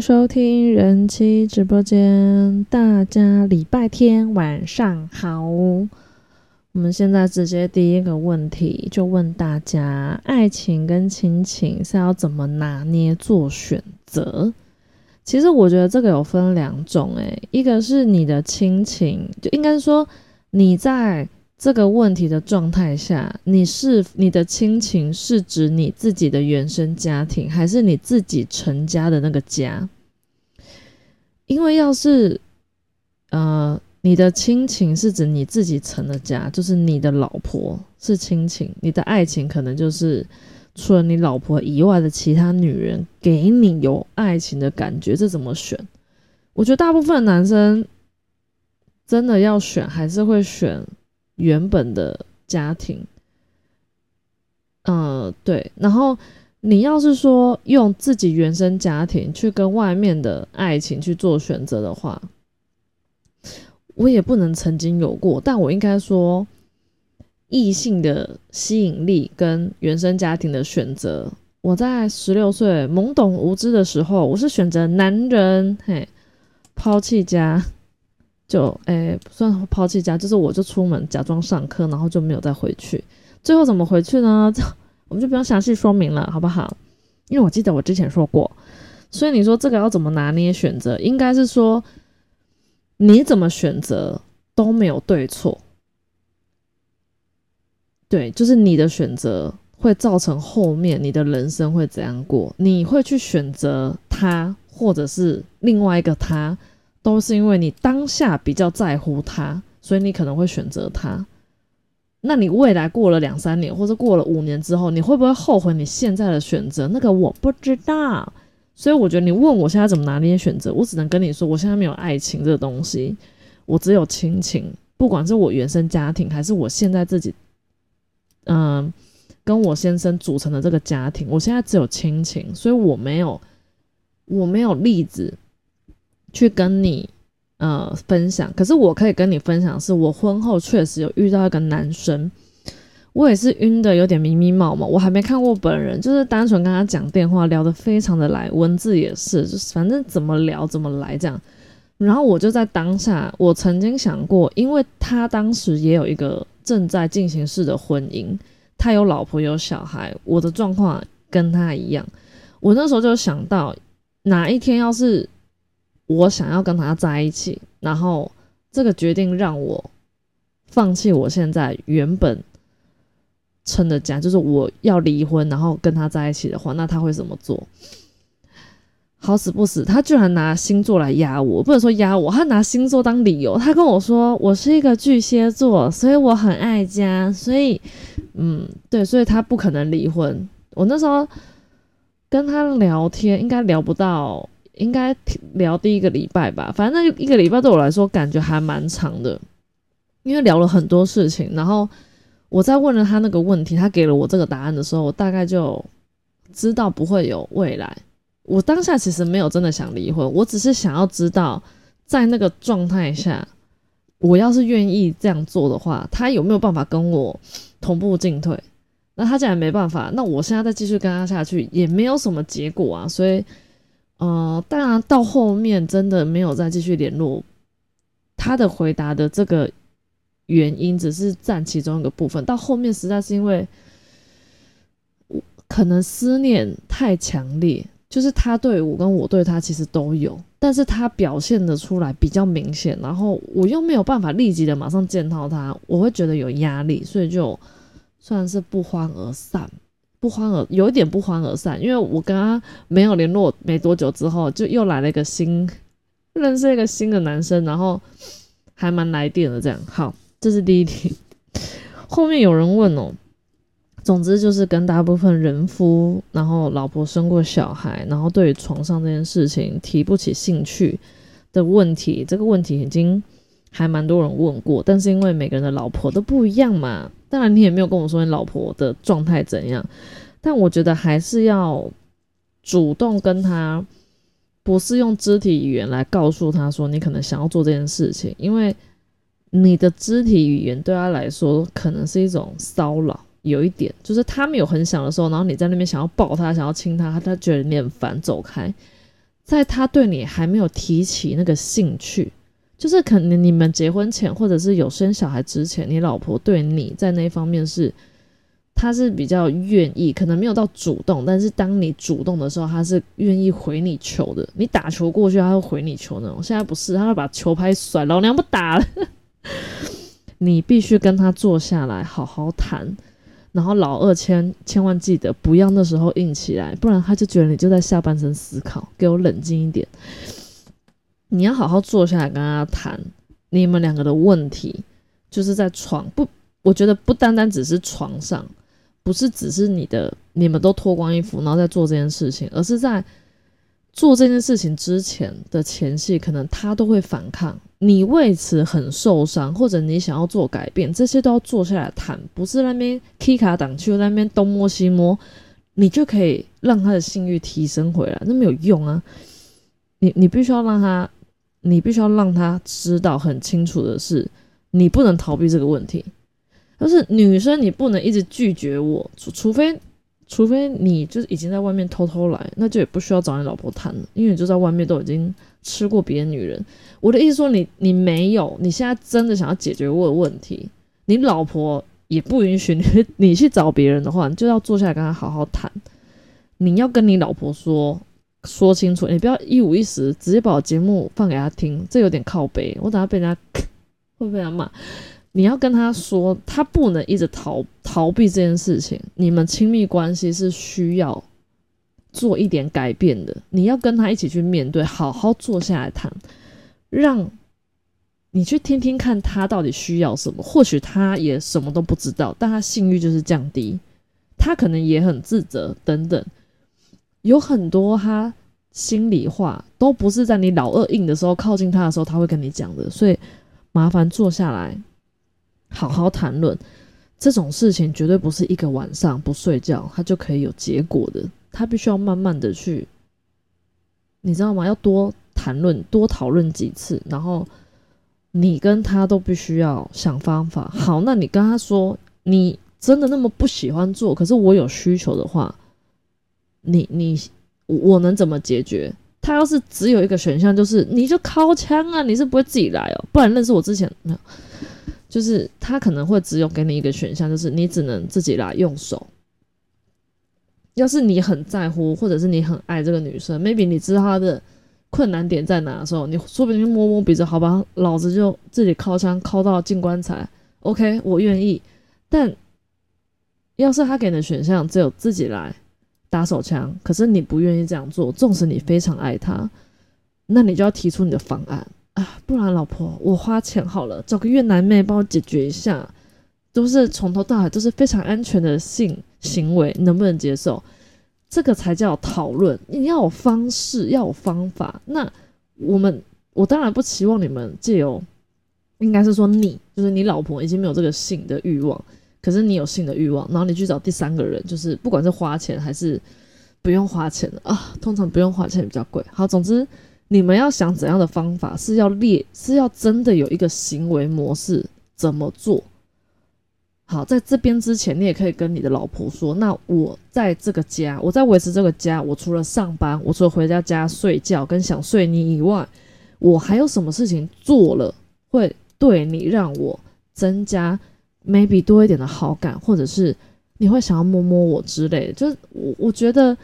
收听人妻直播间，大家礼拜天晚上好。我们现在直接第一个问题就问大家：爱情跟亲情是要怎么拿捏做选择？其实我觉得这个有分两种，诶，一个是你的亲情，就应该说你在。这个问题的状态下，你是你的亲情是指你自己的原生家庭，还是你自己成家的那个家？因为要是，呃，你的亲情是指你自己成的家，就是你的老婆是亲情，你的爱情可能就是除了你老婆以外的其他女人给你有爱情的感觉，这怎么选？我觉得大部分男生真的要选，还是会选。原本的家庭，嗯，对。然后你要是说用自己原生家庭去跟外面的爱情去做选择的话，我也不能曾经有过。但我应该说，异性的吸引力跟原生家庭的选择，我在十六岁懵懂无知的时候，我是选择男人，嘿，抛弃家。就诶，不算抛弃家，就是我就出门假装上课，然后就没有再回去。最后怎么回去呢？这我们就不用详细说明了，好不好？因为我记得我之前说过，所以你说这个要怎么拿捏选择？应该是说你怎么选择都没有对错，对，就是你的选择会造成后面你的人生会怎样过？你会去选择他，或者是另外一个他？都是因为你当下比较在乎他，所以你可能会选择他。那你未来过了两三年，或者过了五年之后，你会不会后悔你现在的选择？那个我不知道。所以我觉得你问我现在怎么拿捏选择，我只能跟你说，我现在没有爱情这个东西，我只有亲情。不管是我原生家庭，还是我现在自己，嗯，跟我先生组成的这个家庭，我现在只有亲情，所以我没有，我没有例子。去跟你呃分享，可是我可以跟你分享，是我婚后确实有遇到一个男生，我也是晕的有点迷迷冒冒，我还没看过本人，就是单纯跟他讲电话聊得非常的来，文字也是，就是反正怎么聊怎么来这样。然后我就在当下，我曾经想过，因为他当时也有一个正在进行式的婚姻，他有老婆有小孩，我的状况跟他一样，我那时候就想到哪一天要是。我想要跟他在一起，然后这个决定让我放弃我现在原本撑的家，就是我要离婚，然后跟他在一起的话，那他会怎么做？好死不死，他居然拿星座来压我，不能说压我，他拿星座当理由。他跟我说我是一个巨蟹座，所以我很爱家，所以嗯，对，所以他不可能离婚。我那时候跟他聊天，应该聊不到。应该聊第一个礼拜吧，反正那一个礼拜对我来说感觉还蛮长的，因为聊了很多事情。然后我在问了他那个问题，他给了我这个答案的时候，我大概就知道不会有未来。我当下其实没有真的想离婚，我只是想要知道，在那个状态下，我要是愿意这样做的话，他有没有办法跟我同步进退？那他既然没办法，那我现在再继续跟他下去也没有什么结果啊，所以。呃，当然到后面真的没有再继续联络，他的回答的这个原因只是占其中一个部分。到后面实在是因为，我可能思念太强烈，就是他对我跟我对他其实都有，但是他表现的出来比较明显，然后我又没有办法立即的马上见到他，我会觉得有压力，所以就算是不欢而散。不欢而有一点不欢而散，因为我跟他没有联络没多久之后，就又来了一个新认识一个新的男生，然后还蛮来电的。这样好，这是第一题。后面有人问哦，总之就是跟大部分人夫，然后老婆生过小孩，然后对于床上这件事情提不起兴趣的问题，这个问题已经还蛮多人问过，但是因为每个人的老婆都不一样嘛。当然，你也没有跟我说你老婆的状态怎样，但我觉得还是要主动跟他，不是用肢体语言来告诉他说你可能想要做这件事情，因为你的肢体语言对他来说可能是一种骚扰，有一点就是他没有很想的时候，然后你在那边想要抱他，想要亲他，他觉得你很烦，走开。在他对你还没有提起那个兴趣，就是可能你们结婚前或者是有生小孩之前，你老婆对你在那方面是，她是比较愿意，可能没有到主动，但是当你主动的时候，她是愿意回你球的。你打球过去，她会回你球那种。现在不是，她会把球拍甩，老娘不打了。你必须跟她坐下来好好谈，然后老二千千万记得不要那时候硬起来，不然他就觉得你就在下半身思考，给我冷静一点。你要好好坐下来跟他谈你们两个的问题，就是在床不，我觉得不单单只是床上，不是只是你的你们都脱光衣服然后再做这件事情，而是在。做这件事情之前的前戏，可能他都会反抗，你为此很受伤，或者你想要做改变，这些都要坐下来谈，不是那边 K 卡挡去那边东摸西摸，你就可以让他的性欲提升回来，那没有用啊！你你必须要让他，你必须要让他知道很清楚的是，你不能逃避这个问题，就是女生你不能一直拒绝我，除除非。除非你就是已经在外面偷偷来，那就也不需要找你老婆谈了，因为你就在外面都已经吃过别的女人。我的意思说，你你没有，你现在真的想要解决我的问题，你老婆也不允许你你去找别人的话，你就要坐下来跟他好好谈。你要跟你老婆说说清楚，你不要一五一十直接把我节目放给他听，这有点靠背，我等下被人家 会被他骂。你要跟他说，他不能一直逃逃避这件事情。你们亲密关系是需要做一点改变的。你要跟他一起去面对，好好坐下来谈，让你去听听看他到底需要什么。或许他也什么都不知道，但他性欲就是降低，他可能也很自责等等，有很多他心里话都不是在你老二硬的时候靠近他的时候他会跟你讲的。所以麻烦坐下来。好好谈论这种事情，绝对不是一个晚上不睡觉他就可以有结果的。他必须要慢慢的去，你知道吗？要多谈论、多讨论几次，然后你跟他都必须要想方法。好，那你跟他说，你真的那么不喜欢做，可是我有需求的话，你你我能怎么解决？他要是只有一个选项，就是你就掏枪啊，你是不会自己来哦，不然认识我之前没有。就是他可能会只有给你一个选项，就是你只能自己来用手。要是你很在乎，或者是你很爱这个女生，maybe 你知道她的困难点在哪的时候，你说不定就摸摸鼻子，好吧，老子就自己靠枪靠到进棺材，OK，我愿意。但要是他给你的选项只有自己来打手枪，可是你不愿意这样做，纵使你非常爱他，那你就要提出你的方案。啊，不然老婆，我花钱好了，找个越南妹帮我解决一下，都是从头到尾都是非常安全的性行为，能不能接受？这个才叫讨论。你要有方式，要有方法。那我们，我当然不期望你们借由，应该是说你，就是你老婆已经没有这个性的欲望，可是你有性的欲望，然后你去找第三个人，就是不管是花钱还是不用花钱的啊，通常不用花钱比较贵。好，总之。你们要想怎样的方法，是要列，是要真的有一个行为模式怎么做？好，在这边之前，你也可以跟你的老婆说：，那我在这个家，我在维持这个家，我除了上班，我除了回家家睡觉跟想睡你以外，我还有什么事情做了会对你让我增加 maybe 多一点的好感，或者是你会想要摸摸我之类的？就是我我觉得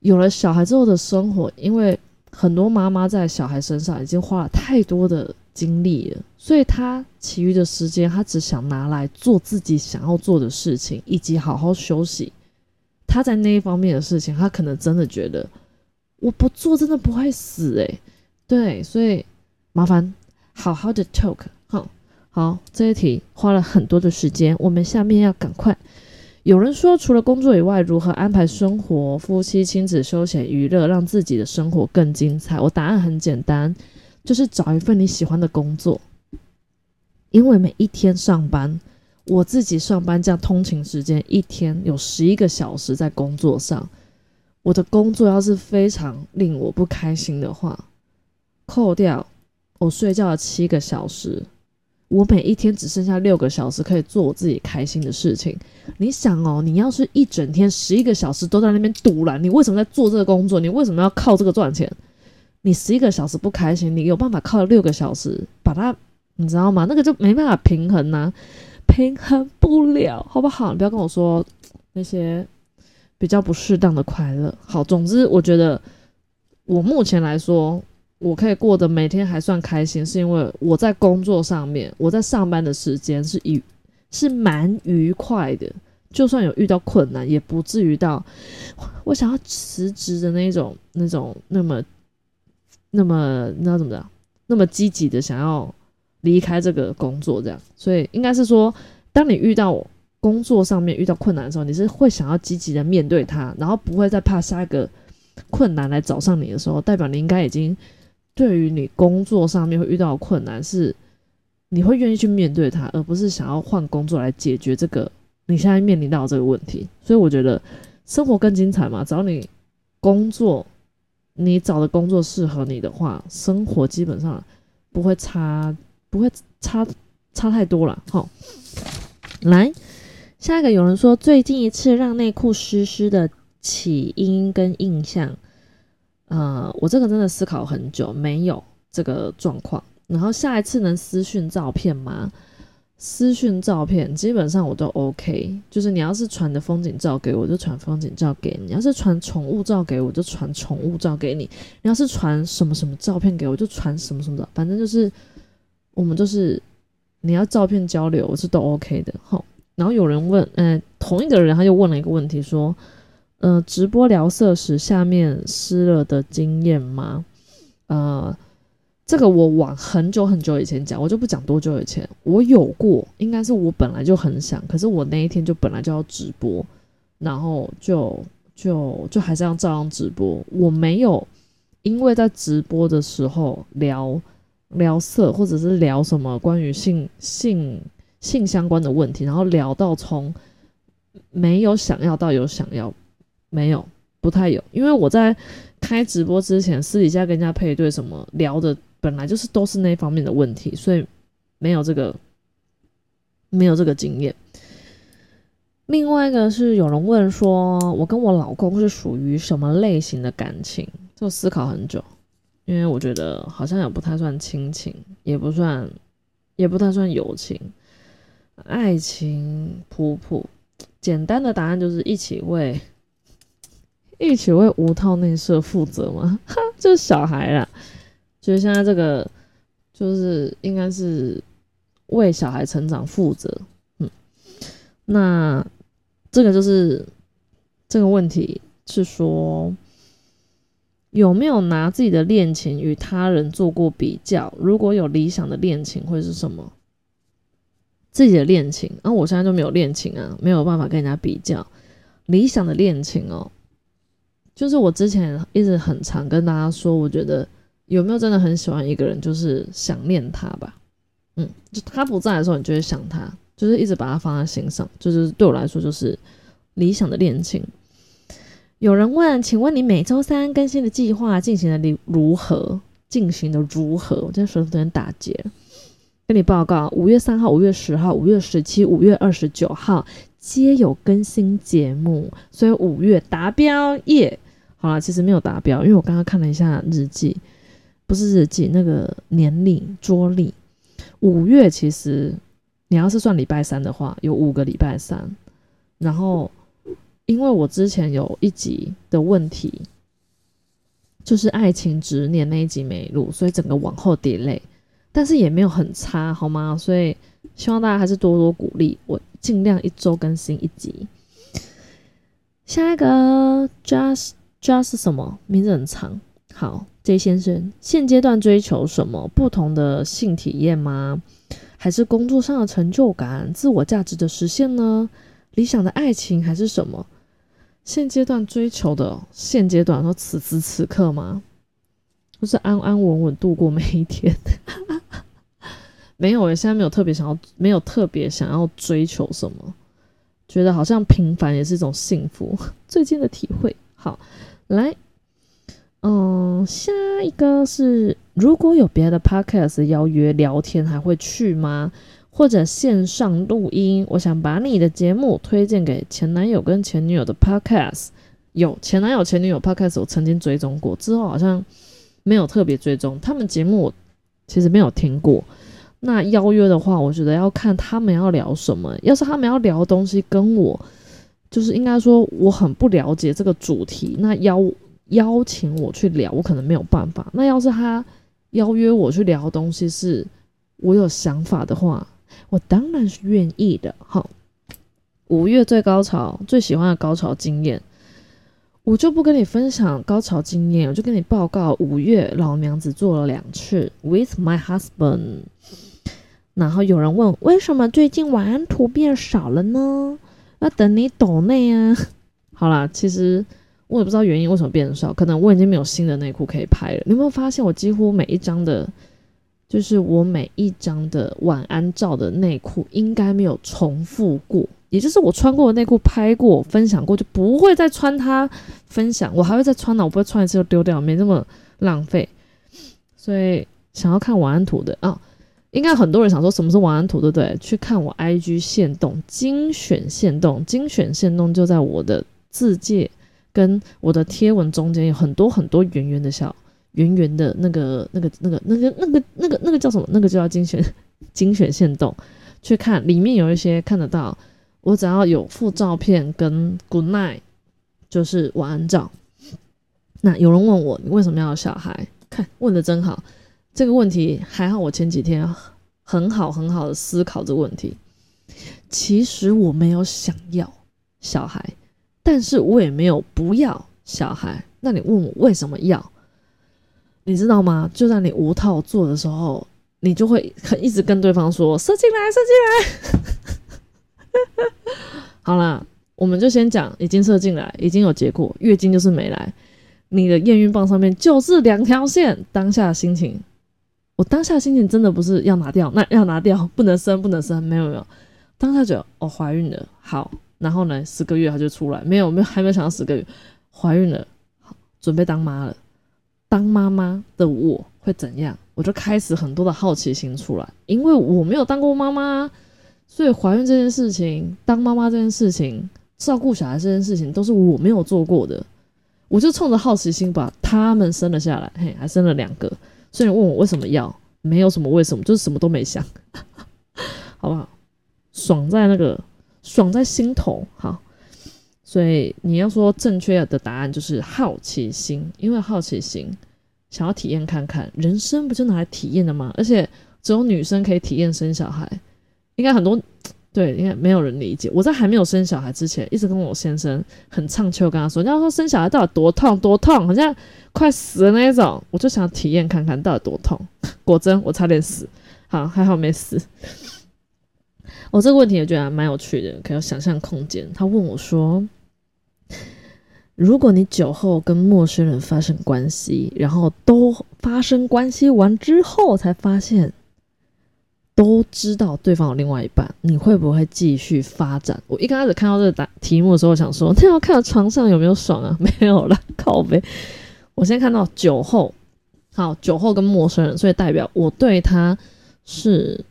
有了小孩之后的生活，因为。很多妈妈在小孩身上已经花了太多的精力了，所以她其余的时间，她只想拿来做自己想要做的事情，以及好好休息。她在那一方面的事情，她可能真的觉得我不做真的不会死诶。对，所以麻烦好好的 talk，好，这一题花了很多的时间，我们下面要赶快。有人说，除了工作以外，如何安排生活、夫妻、亲子、休闲、娱乐，让自己的生活更精彩？我答案很简单，就是找一份你喜欢的工作。因为每一天上班，我自己上班这样通勤时间，一天有十一个小时在工作上。我的工作要是非常令我不开心的话，扣掉我睡觉的七个小时。我每一天只剩下六个小时可以做我自己开心的事情。你想哦，你要是一整天十一个小时都在那边堵了，你为什么在做这个工作？你为什么要靠这个赚钱？你十一个小时不开心，你有办法靠六个小时把它，你知道吗？那个就没办法平衡呐，平衡不了，好不好？你不要跟我说那些比较不适当的快乐。好，总之我觉得我目前来说，我可以过得每天还算开心，是因为我在工作上面，我在上班的时间是愉是蛮愉快的，就算有遇到困难，也不至于到我想要辞职的那种那种那么。那么你知道怎么着？那么积极的想要离开这个工作，这样，所以应该是说，当你遇到工作上面遇到困难的时候，你是会想要积极的面对它，然后不会再怕下一个困难来找上你的时候，代表你应该已经对于你工作上面会遇到的困难是你会愿意去面对它，而不是想要换工作来解决这个你现在面临到这个问题。所以我觉得生活更精彩嘛，只要你工作。你找的工作适合你的话，生活基本上不会差，不会差差太多了。好，来下一个，有人说最近一次让内裤湿湿的起因跟印象，呃，我这个真的思考很久，没有这个状况。然后下一次能私讯照片吗？私讯照片基本上我都 OK，就是你要是传的风景照给我，就传风景照给你；你要是传宠物照给我，就传宠物照给你；你要是传什么什么照片给我，就传什么什么的。反正就是我们就是你要照片交流，我是都 OK 的。好，然后有人问，嗯，同一个人他又问了一个问题，说，呃，直播聊色时下面湿了的经验吗？呃。这个我往很久很久以前讲，我就不讲多久以前。我有过，应该是我本来就很想，可是我那一天就本来就要直播，然后就就就还是要照样直播。我没有因为在直播的时候聊聊色，或者是聊什么关于性性性相关的问题，然后聊到从没有想要到有想要，没有不太有。因为我在开直播之前，私底下跟人家配对什么聊的。本来就是都是那方面的问题，所以没有这个没有这个经验。另外一个是有人问说，我跟我老公是属于什么类型的感情？就思考很久，因为我觉得好像也不太算亲情，也不算也不太算友情，爱情普普。简单的答案就是一起为一起为无套内射负责吗？哈，就是小孩啦。所以现在这个就是应该是为小孩成长负责，嗯，那这个就是这个问题是说有没有拿自己的恋情与他人做过比较？如果有理想的恋情会是什么？自己的恋情，啊，我现在就没有恋情啊，没有办法跟人家比较。理想的恋情哦，就是我之前一直很常跟大家说，我觉得。有没有真的很喜欢一个人？就是想念他吧，嗯，就他不在的时候，你就会想他，就是一直把他放在心上，就是对我来说就是理想的恋情。有人问，请问你每周三更新的计划进行的如何？进行的如何？我今天舌头有点打结，跟你报告，五月三号、五月十号、五月十七、五月二十九号皆有更新节目，所以五月达标耶。好了，其实没有达标，因为我刚刚看了一下日记。不是日记，那个年历桌历，五月其实你要是算礼拜三的话，有五个礼拜三。然后，因为我之前有一集的问题，就是爱情执念那一集没录，所以整个往后叠累，但是也没有很差，好吗？所以希望大家还是多多鼓励我，尽量一周更新一集。下一个 just just 什么名字很长，好。J 先生，现阶段追求什么不同的性体验吗？还是工作上的成就感、自我价值的实现呢？理想的爱情还是什么？现阶段追求的，现阶段说此时此刻吗？就是安安稳稳度过每一天。没有，我现在没有特别想要，没有特别想要追求什么，觉得好像平凡也是一种幸福。最近的体会，好，来，嗯。下一个是如果有别的 podcast 邀约聊天，还会去吗？或者线上录音？我想把你的节目推荐给前男友跟前女友的 podcast。有前男友、前女友 podcast，我曾经追踪过，之后好像没有特别追踪他们节目，我其实没有听过。那邀约的话，我觉得要看他们要聊什么。要是他们要聊的东西跟我，就是应该说我很不了解这个主题，那邀邀请我去聊，我可能没有办法。那要是他邀约我去聊东西是我有想法的话，我当然是愿意的。好，五月最高潮，最喜欢的高潮经验。我就不跟你分享高潮经验，我就跟你报告五月老娘只做了两次，with my husband。然后有人问为什么最近晚安图变少了呢？要等你懂内啊。好啦，其实我也不知道原因为什么变少，可能我已经没有新的内裤可以拍了。你有没有发现我几乎每一张的，就是我每一张的晚安照的内裤应该没有重复过。也就是我穿过的内裤拍过分享过就不会再穿它分享，我还会再穿呢，我不会穿一次就丢掉，没那么浪费。所以想要看晚安图的啊，应该很多人想说什么是晚安图，对不对？去看我 IG 线动精选线动，精选线动就在我的字界跟我的贴文中间有很多很多圆圆的小圆圆的那个那个那个那个那个那个那个叫什么？那个就叫精选 精选线动，去看里面有一些看得到。我只要有附照片跟 Good night，就是晚安照。那有人问我，你为什么要小孩？看问的真好，这个问题还好。我前几天很好很好的思考这个问题。其实我没有想要小孩，但是我也没有不要小孩。那你问我为什么要？你知道吗？就在你无套做的时候，你就会很一直跟对方说：“射进来，射进来。”好啦，我们就先讲，已经射进来，已经有结果，月经就是没来，你的验孕棒上面就是两条线。当下心情，我当下心情真的不是要拿掉，那要拿掉，不能生，不能生，没有没有。当下觉得哦，怀孕了，好，然后呢，十个月他就出来，没有没有，还没有想到十个月，怀孕了，好，准备当妈了。当妈妈的我会怎样？我就开始很多的好奇心出来，因为我没有当过妈妈。所以怀孕这件事情，当妈妈这件事情，照顾小孩这件事情，都是我没有做过的。我就冲着好奇心把他们生了下来，嘿，还生了两个。所以你问我为什么要，没有什么为什么，就是什么都没想，好不好？爽在那个，爽在心头。好，所以你要说正确的答案就是好奇心，因为好奇心想要体验看看，人生不就拿来体验的吗？而且只有女生可以体验生小孩。应该很多对，应该没有人理解。我在还没有生小孩之前，一直跟我先生很畅秋，跟他说：“你要说生小孩到底多痛多痛，好像快死的那一种。”我就想体验看看到底多痛。果真，我差点死。好，还好没死。我这个问题也觉得蛮有趣的，可有想象空间。他问我说：“如果你酒后跟陌生人发生关系，然后都发生关系完之后才发现。”都知道对方有另外一半，你会不会继续发展？我一开始看到这个答题目的时候，想说那要看床上有没有爽啊？没有了，靠背。我先看到酒后，好，酒后跟陌生人，所以代表我对他是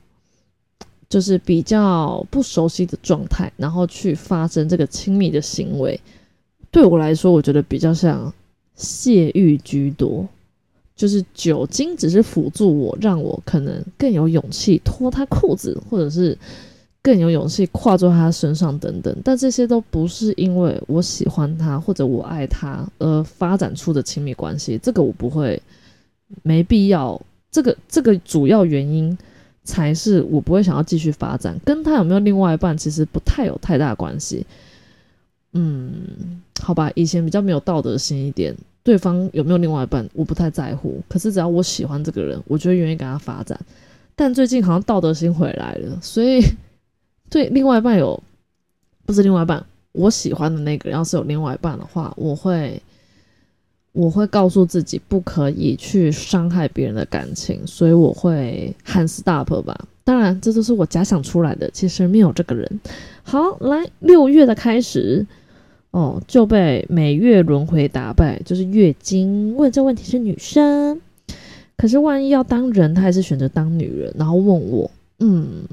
就是比较不熟悉的状态，然后去发生这个亲密的行为。对我来说，我觉得比较像泄欲居多。就是酒精只是辅助我，让我可能更有勇气脱他裤子，或者是更有勇气跨坐他身上等等。但这些都不是因为我喜欢他或者我爱他而发展出的亲密关系。这个我不会，没必要。这个这个主要原因才是我不会想要继续发展。跟他有没有另外一半，其实不太有太大关系。嗯，好吧，以前比较没有道德心一点。对方有没有另外一半，我不太在乎。可是只要我喜欢这个人，我就愿意跟他发展。但最近好像道德心回来了，所以 对另外一半有不是另外一半，我喜欢的那个要是有另外一半的话，我会我会告诉自己不可以去伤害别人的感情，所以我会喊 stop 吧。当然，这都是我假想出来的，其实没有这个人。好，来六月的开始。哦，就被每月轮回打败，就是月经。问这问题是女生，可是万一要当人，她还是选择当女人，然后问我，嗯，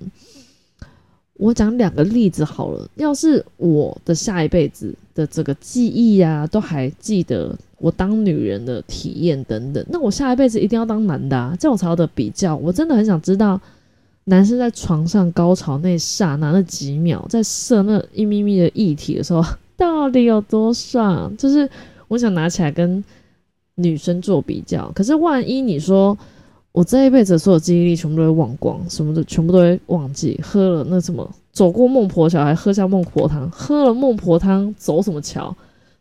我讲两个例子好了。要是我的下一辈子的这个记忆啊，都还记得我当女人的体验等等，那我下一辈子一定要当男的啊，这种才有的比较。我真的很想知道，男生在床上高潮那刹那那几秒，在射那一咪咪的液体的时候。到底有多爽？就是我想拿起来跟女生做比较。可是万一你说我这一辈子所有记忆力全部都会忘光，什么的全部都会忘记，喝了那什么走过孟婆桥，还喝下孟婆汤，喝了孟婆汤走什么桥？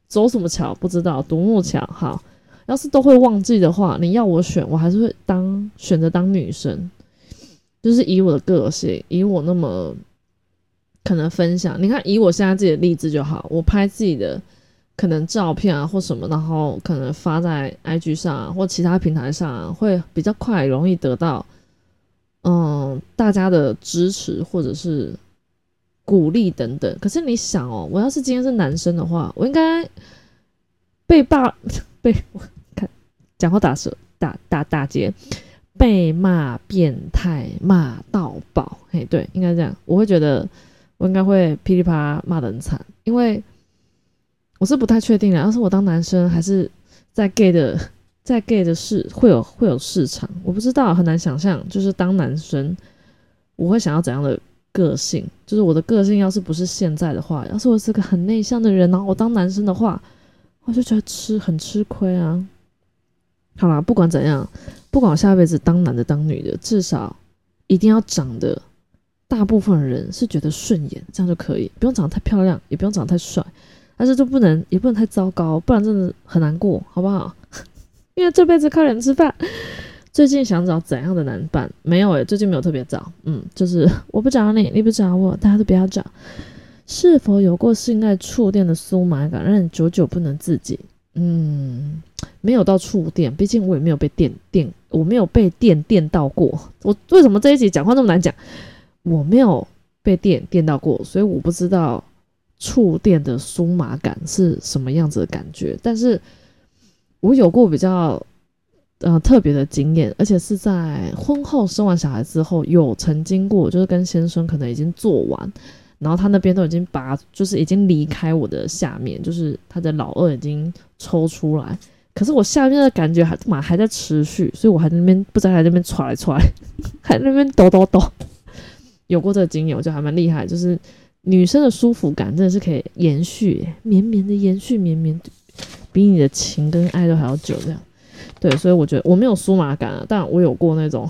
走什么桥？不知道独木桥。好，要是都会忘记的话，你要我选，我还是会当选择当女生。就是以我的个性，以我那么。可能分享，你看以我现在自己的例子就好，我拍自己的可能照片啊或什么，然后可能发在 IG 上啊或其他平台上，会比较快，容易得到嗯大家的支持或者是鼓励等等。可是你想哦，我要是今天是男生的话，我应该被霸被我看讲话打舌打打打结，被骂变态骂到爆，嘿，对，应该这样，我会觉得。我应该会噼里啪啦骂得很惨，因为我是不太确定的。要是我当男生，还是在 gay 的 在 gay 的市会有会有市场，我不知道，很难想象。就是当男生，我会想要怎样的个性？就是我的个性要是不是现在的话，要是我是个很内向的人，然后我当男生的话，我就觉得吃很吃亏啊。好啦，不管怎样，不管我下辈子当男的当女的，至少一定要长得。大部分人是觉得顺眼，这样就可以，不用长得太漂亮，也不用长得太帅，但是就不能也不能太糟糕，不然真的很难过，好不好？因为这辈子靠脸吃饭。最近想找怎样的男伴？没有诶，最近没有特别找。嗯，就是我不找你，你不找我，大家都不要找。是否有过性爱触电的酥麻感，让你久久不能自己？嗯，没有到触电，毕竟我也没有被电电，我没有被电电到过。我为什么这一集讲话那么难讲？我没有被电电到过，所以我不知道触电的酥麻感是什么样子的感觉。但是我有过比较呃特别的经验，而且是在婚后生完小孩之后，有曾经过，就是跟先生可能已经做完，然后他那边都已经拔，就是已经离开我的下面，就是他的老二已经抽出来，可是我下面的感觉还嘛还在持续，所以我还在那边不知道在那边踹来踹，还在那边抖抖抖。有过这个经验，我觉得还蛮厉害，就是女生的舒服感真的是可以延续，绵绵的延续，绵绵比你的情跟爱都还要久，这样。对，所以我觉得我没有酥麻感啊，但我有过那种，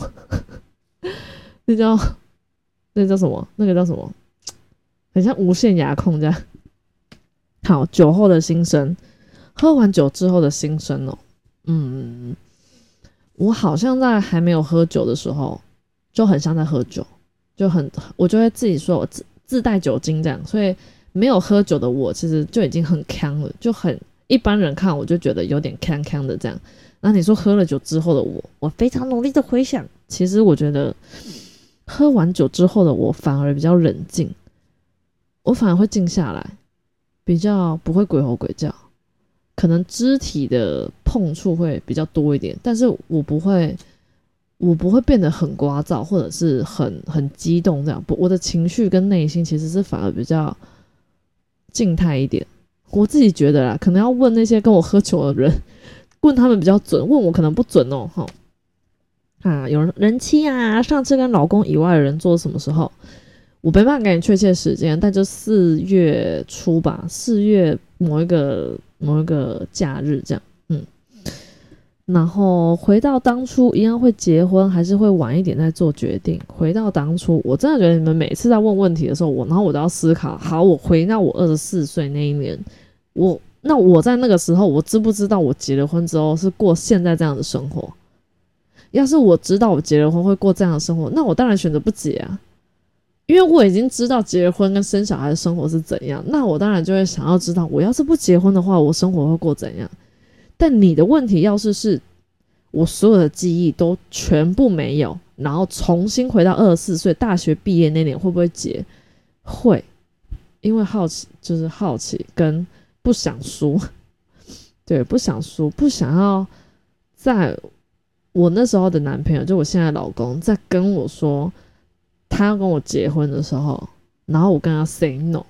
那叫那叫什么？那个叫什么？很像无限牙控这样。好，酒后的心声，喝完酒之后的心声哦。嗯，我好像在还没有喝酒的时候，就很像在喝酒。就很，我就会自己说我自自带酒精这样，所以没有喝酒的我其实就已经很康了，就很一般人看我就觉得有点康康的这样。那你说喝了酒之后的我，我非常努力的回想，其实我觉得喝完酒之后的我反而比较冷静，我反而会静下来，比较不会鬼吼鬼叫，可能肢体的碰触会比较多一点，但是我不会。我不会变得很聒噪，或者是很很激动这样。不，我的情绪跟内心其实是反而比较静态一点。我自己觉得啦，可能要问那些跟我喝酒的人，问他们比较准，问我可能不准哦。哈，啊，有人人妻啊，上次跟老公以外的人做什么时候？我没办法给你确切时间，但就四月初吧，四月某一个某一个假日这样。然后回到当初，一样会结婚，还是会晚一点再做决定？回到当初，我真的觉得你们每次在问问题的时候，我然后我都要思考。好，我回到我二十四岁那一年，我那我在那个时候，我知不知道我结了婚之后是过现在这样的生活？要是我知道我结了婚会过这样的生活，那我当然选择不结啊，因为我已经知道结了婚跟生小孩的生活是怎样。那我当然就会想要知道，我要是不结婚的话，我生活会过怎样？但你的问题要是是，我所有的记忆都全部没有，然后重新回到二十四岁大学毕业那年，会不会结？会，因为好奇就是好奇，跟不想输，对，不想输，不想要在我那时候的男朋友，就我现在老公，在跟我说他要跟我结婚的时候，然后我跟他 say no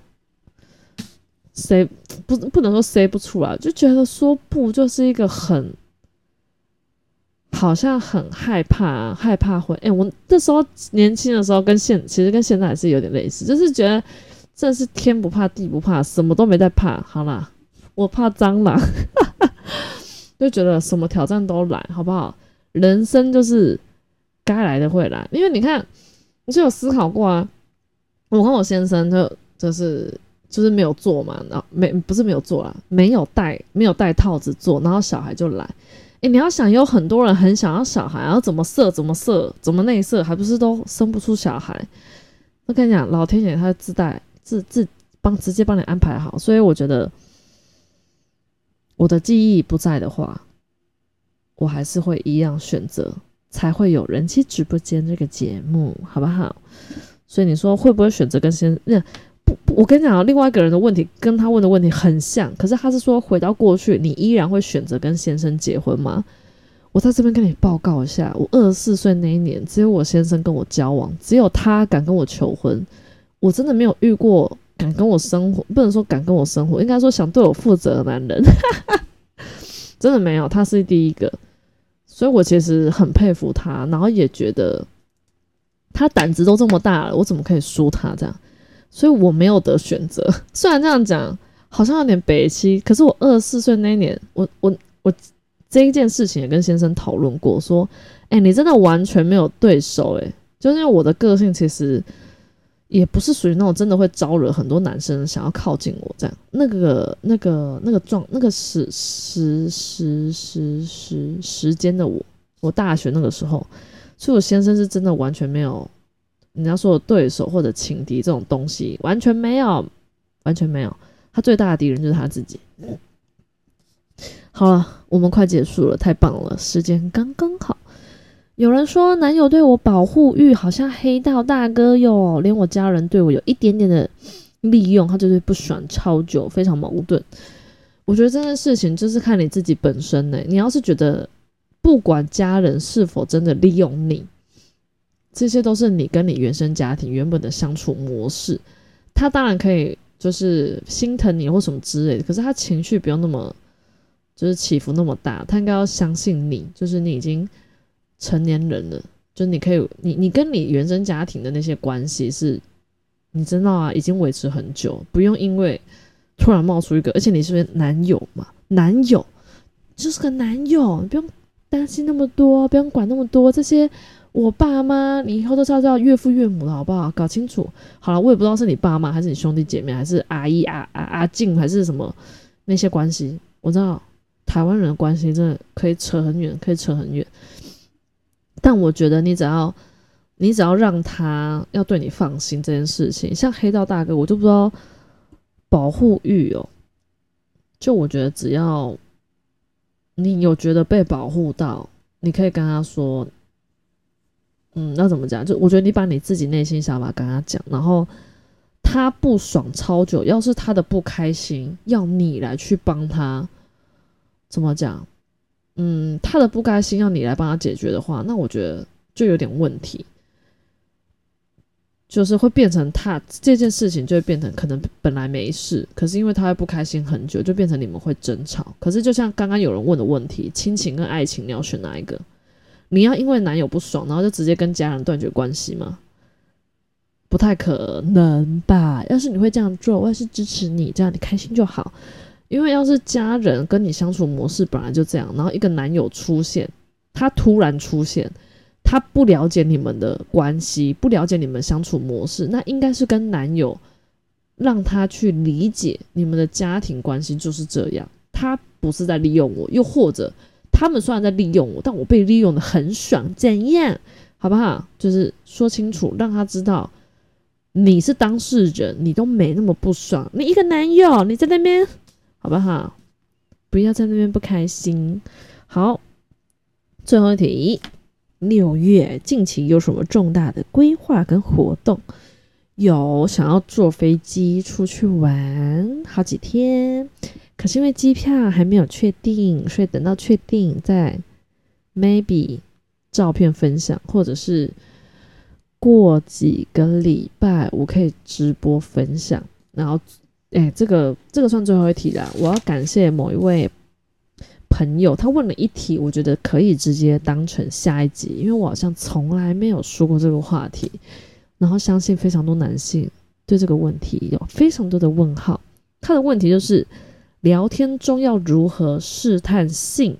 谁不不能说塞不出来，就觉得说不就是一个很。好像很害怕，害怕会哎，我那时候年轻的时候跟现其实跟现在还是有点类似，就是觉得这是天不怕地不怕，什么都没在怕。好啦，我怕蟑螂，就觉得什么挑战都来，好不好？人生就是该来的会来，因为你看，你就有思考过啊。我跟我先生就就是就是没有做嘛，然后没不是没有做啦，没有戴没有戴套子做，然后小孩就来。哎，你要想，有很多人很想要小孩，然后怎么射怎么射，怎么内射，还不是都生不出小孩？我跟你讲，老天爷他自带自自帮直接帮你安排好，所以我觉得我的记忆不在的话，我还是会一样选择，才会有人气直播间这个节目，好不好？所以你说会不会选择跟先那？不，我跟你讲，另外一个人的问题跟他问的问题很像，可是他是说回到过去，你依然会选择跟先生结婚吗？我在这边跟你报告一下，我二十四岁那一年，只有我先生跟我交往，只有他敢跟我求婚，我真的没有遇过敢跟我生活，不能说敢跟我生活，应该说想对我负责的男人，真的没有，他是第一个，所以我其实很佩服他，然后也觉得他胆子都这么大了，我怎么可以输他这样？所以我没有得选择。虽然这样讲好像有点北戚，可是我二十四岁那一年，我我我这一件事情也跟先生讨论过，说：“哎，你真的完全没有对手。”哎，就是因为我的个性其实也不是属于那种真的会招惹很多男生想要靠近我这样。那个那个那个状那个时时时时时时间的我，我大学那个时候，所以我先生是真的完全没有。你要说对手或者情敌这种东西完全没有，完全没有。他最大的敌人就是他自己。好了，我们快结束了，太棒了，时间刚刚好。有人说男友对我保护欲好像黑道大哥哟，连我家人对我有一点点的利用，他就是不爽超久，非常矛盾。我觉得这件事情就是看你自己本身呢。你要是觉得不管家人是否真的利用你。这些都是你跟你原生家庭原本的相处模式，他当然可以就是心疼你或什么之类的，可是他情绪不用那么就是起伏那么大，他应该要相信你，就是你已经成年人了，就你可以你你跟你原生家庭的那些关系是，你知道啊，已经维持很久，不用因为突然冒出一个，而且你是不是男友嘛，男友就是个男友，你不用担心那么多，不用管那么多这些。我爸妈，你以后都是要叫岳父岳母了，好不好？搞清楚。好了，我也不知道是你爸妈，还是你兄弟姐妹，还是阿姨、阿阿阿静，还是什么那些关系。我知道台湾人的关系真的可以扯很远，可以扯很远。但我觉得你只要你只要让他要对你放心这件事情，像黑道大哥，我就不知道保护欲哦。就我觉得只要你有觉得被保护到，你可以跟他说。嗯，那怎么讲？就我觉得你把你自己内心想法跟他讲，然后他不爽超久，要是他的不开心要你来去帮他，怎么讲？嗯，他的不开心要你来帮他解决的话，那我觉得就有点问题，就是会变成他这件事情就会变成可能本来没事，可是因为他会不开心很久，就变成你们会争吵。可是就像刚刚有人问的问题，亲情跟爱情，你要选哪一个？你要因为男友不爽，然后就直接跟家人断绝关系吗？不太可能吧。要是你会这样做，我也是支持你，这样你开心就好。因为要是家人跟你相处模式本来就这样，然后一个男友出现，他突然出现，他不了解你们的关系，不了解你们相处模式，那应该是跟男友让他去理解你们的家庭关系就是这样，他不是在利用我，又或者。他们虽然在利用我，但我被利用的很爽，怎样？好不好？就是说清楚，让他知道你是当事人，你都没那么不爽。你一个男友，你在那边，好不好？不要在那边不开心。好，最后一题，六月近期有什么重大的规划跟活动？有想要坐飞机出去玩好几天，可是因为机票还没有确定，所以等到确定再 maybe 照片分享，或者是过几个礼拜我可以直播分享。然后，哎，这个这个算最后一题啦。我要感谢某一位。朋友，他问了一题，我觉得可以直接当成下一集，因为我好像从来没有说过这个话题，然后相信非常多男性对这个问题有非常多的问号。他的问题就是，聊天中要如何试探性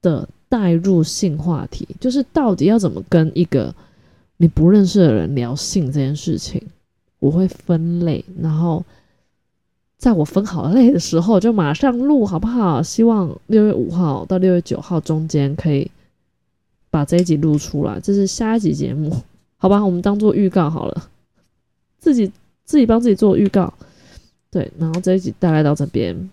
的带入性话题，就是到底要怎么跟一个你不认识的人聊性这件事情，我会分类，然后。在我分好类的时候，就马上录，好不好？希望六月五号到六月九号中间可以把这一集录出来，这是下一集节目，好吧？我们当做预告好了，自己自己帮自己做预告。对，然后这一集大概到这边，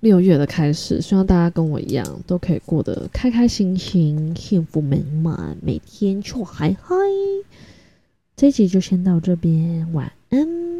六月的开始，希望大家跟我一样，都可以过得开开心心、幸福美满，每天就嗨嗨。这一集就先到这边，晚安。